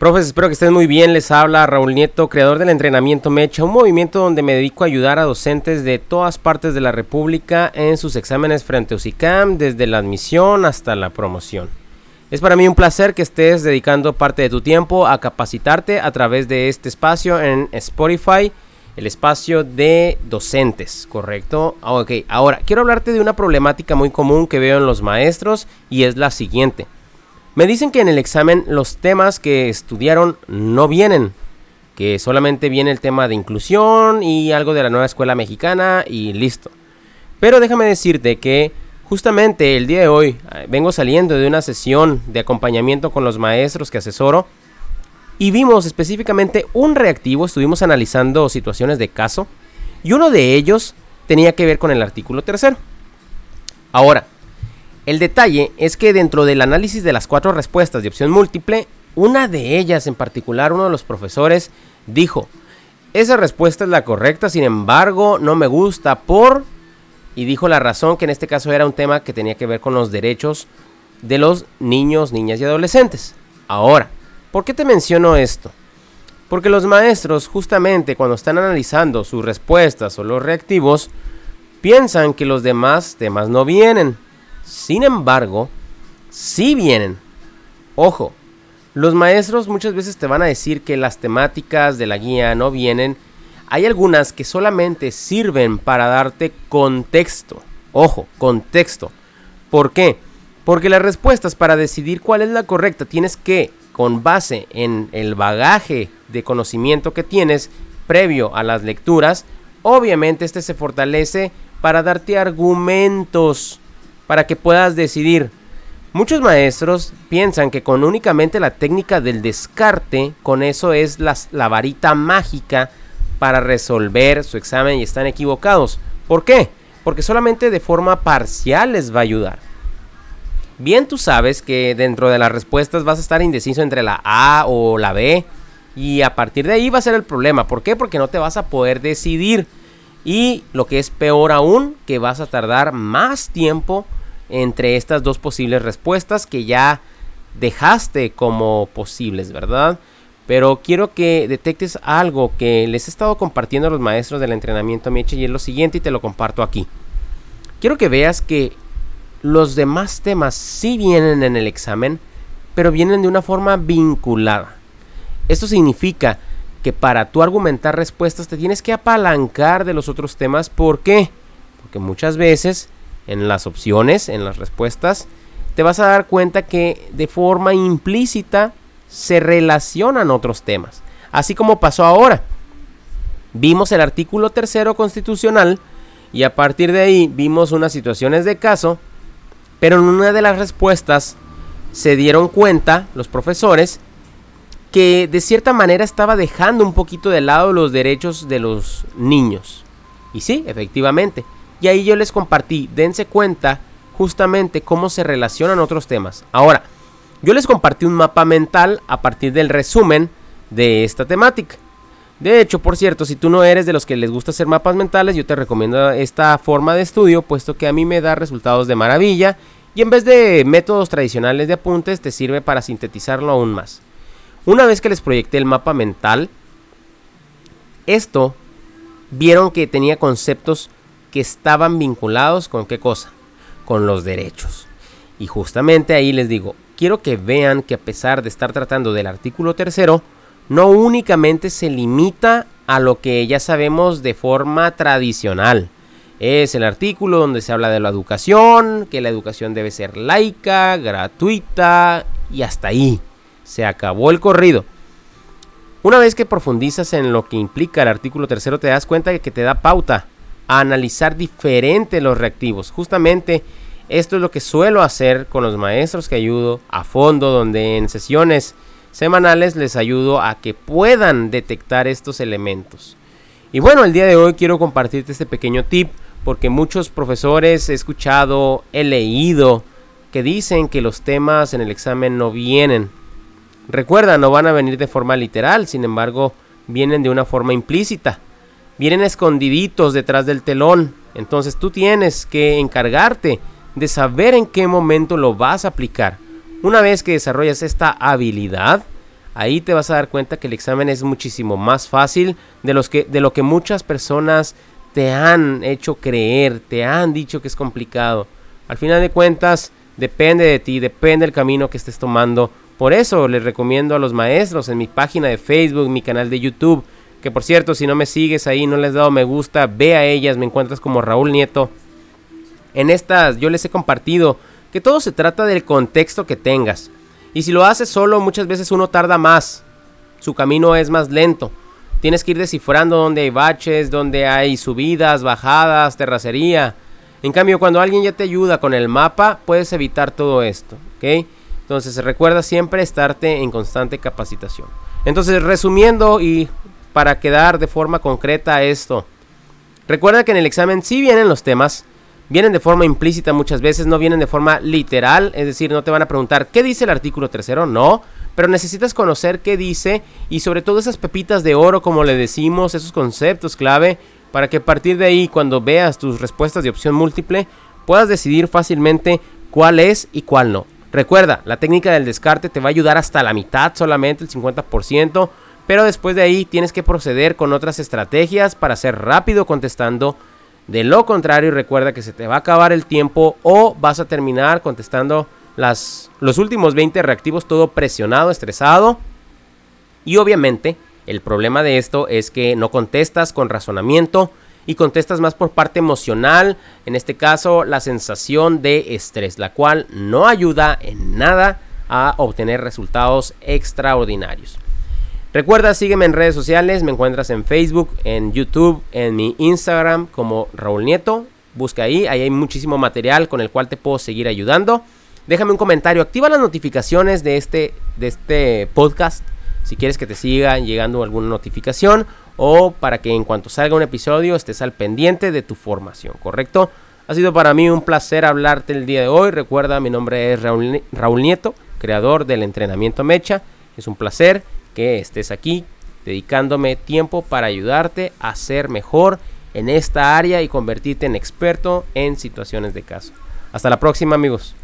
Profes, espero que estén muy bien. Les habla Raúl Nieto, creador del entrenamiento Mecha, un movimiento donde me dedico a ayudar a docentes de todas partes de la República en sus exámenes frente a UCICAM, desde la admisión hasta la promoción. Es para mí un placer que estés dedicando parte de tu tiempo a capacitarte a través de este espacio en Spotify, el espacio de docentes, ¿correcto? Ok, ahora quiero hablarte de una problemática muy común que veo en los maestros y es la siguiente. Me dicen que en el examen los temas que estudiaron no vienen, que solamente viene el tema de inclusión y algo de la nueva escuela mexicana y listo. Pero déjame decirte que justamente el día de hoy eh, vengo saliendo de una sesión de acompañamiento con los maestros que asesoro y vimos específicamente un reactivo, estuvimos analizando situaciones de caso y uno de ellos tenía que ver con el artículo tercero. Ahora, el detalle es que dentro del análisis de las cuatro respuestas de opción múltiple, una de ellas en particular, uno de los profesores, dijo, esa respuesta es la correcta, sin embargo, no me gusta por... Y dijo la razón que en este caso era un tema que tenía que ver con los derechos de los niños, niñas y adolescentes. Ahora, ¿por qué te menciono esto? Porque los maestros justamente cuando están analizando sus respuestas o los reactivos, piensan que los demás temas no vienen. Sin embargo, sí vienen. Ojo, los maestros muchas veces te van a decir que las temáticas de la guía no vienen. Hay algunas que solamente sirven para darte contexto. Ojo, contexto. ¿Por qué? Porque las respuestas para decidir cuál es la correcta tienes que, con base en el bagaje de conocimiento que tienes previo a las lecturas, obviamente este se fortalece para darte argumentos para que puedas decidir. Muchos maestros piensan que con únicamente la técnica del descarte, con eso es la varita mágica para resolver su examen y están equivocados. ¿Por qué? Porque solamente de forma parcial les va a ayudar. Bien tú sabes que dentro de las respuestas vas a estar indeciso entre la A o la B. Y a partir de ahí va a ser el problema. ¿Por qué? Porque no te vas a poder decidir. Y lo que es peor aún, que vas a tardar más tiempo entre estas dos posibles respuestas que ya dejaste como posibles, ¿verdad? Pero quiero que detectes algo que les he estado compartiendo a los maestros del entrenamiento Mieche y es lo siguiente y te lo comparto aquí. Quiero que veas que los demás temas sí vienen en el examen, pero vienen de una forma vinculada. Esto significa que para tú argumentar respuestas te tienes que apalancar de los otros temas. ¿Por qué? Porque muchas veces en las opciones, en las respuestas, te vas a dar cuenta que de forma implícita se relacionan otros temas. Así como pasó ahora. Vimos el artículo tercero constitucional y a partir de ahí vimos unas situaciones de caso, pero en una de las respuestas se dieron cuenta los profesores que de cierta manera estaba dejando un poquito de lado los derechos de los niños. Y sí, efectivamente, y ahí yo les compartí, dense cuenta justamente cómo se relacionan otros temas. Ahora, yo les compartí un mapa mental a partir del resumen de esta temática. De hecho, por cierto, si tú no eres de los que les gusta hacer mapas mentales, yo te recomiendo esta forma de estudio, puesto que a mí me da resultados de maravilla y en vez de métodos tradicionales de apuntes, te sirve para sintetizarlo aún más. Una vez que les proyecté el mapa mental, esto vieron que tenía conceptos que estaban vinculados con qué cosa? Con los derechos. Y justamente ahí les digo, quiero que vean que a pesar de estar tratando del artículo tercero, no únicamente se limita a lo que ya sabemos de forma tradicional. Es el artículo donde se habla de la educación, que la educación debe ser laica, gratuita y hasta ahí. Se acabó el corrido. Una vez que profundizas en lo que implica el artículo tercero, te das cuenta de que te da pauta analizar diferente los reactivos. Justamente esto es lo que suelo hacer con los maestros que ayudo a fondo, donde en sesiones semanales les ayudo a que puedan detectar estos elementos. Y bueno, el día de hoy quiero compartirte este pequeño tip porque muchos profesores he escuchado, he leído que dicen que los temas en el examen no vienen. Recuerda, no van a venir de forma literal, sin embargo, vienen de una forma implícita vienen escondiditos detrás del telón. Entonces tú tienes que encargarte de saber en qué momento lo vas a aplicar. Una vez que desarrollas esta habilidad, ahí te vas a dar cuenta que el examen es muchísimo más fácil de, los que, de lo que muchas personas te han hecho creer, te han dicho que es complicado. Al final de cuentas, depende de ti, depende del camino que estés tomando. Por eso les recomiendo a los maestros en mi página de Facebook, mi canal de YouTube, que por cierto, si no me sigues ahí, no les has dado me gusta, ve a ellas, me encuentras como Raúl Nieto. En estas yo les he compartido que todo se trata del contexto que tengas. Y si lo haces solo, muchas veces uno tarda más. Su camino es más lento. Tienes que ir descifrando dónde hay baches, dónde hay subidas, bajadas, terracería. En cambio, cuando alguien ya te ayuda con el mapa, puedes evitar todo esto. ¿ok? Entonces recuerda siempre estarte en constante capacitación. Entonces, resumiendo y para quedar de forma concreta esto. Recuerda que en el examen sí vienen los temas, vienen de forma implícita muchas veces, no vienen de forma literal, es decir, no te van a preguntar qué dice el artículo tercero, no, pero necesitas conocer qué dice y sobre todo esas pepitas de oro, como le decimos, esos conceptos clave, para que a partir de ahí, cuando veas tus respuestas de opción múltiple, puedas decidir fácilmente cuál es y cuál no. Recuerda, la técnica del descarte te va a ayudar hasta la mitad solamente, el 50%, pero después de ahí tienes que proceder con otras estrategias para ser rápido contestando. De lo contrario, recuerda que se te va a acabar el tiempo o vas a terminar contestando las, los últimos 20 reactivos todo presionado, estresado. Y obviamente el problema de esto es que no contestas con razonamiento y contestas más por parte emocional, en este caso la sensación de estrés, la cual no ayuda en nada a obtener resultados extraordinarios. Recuerda, sígueme en redes sociales, me encuentras en Facebook, en YouTube, en mi Instagram como Raúl Nieto. Busca ahí, ahí hay muchísimo material con el cual te puedo seguir ayudando. Déjame un comentario, activa las notificaciones de este, de este podcast si quieres que te siga llegando alguna notificación o para que en cuanto salga un episodio estés al pendiente de tu formación, ¿correcto? Ha sido para mí un placer hablarte el día de hoy. Recuerda, mi nombre es Raúl, Raúl Nieto, creador del entrenamiento Mecha. Es un placer que estés aquí dedicándome tiempo para ayudarte a ser mejor en esta área y convertirte en experto en situaciones de caso. Hasta la próxima amigos.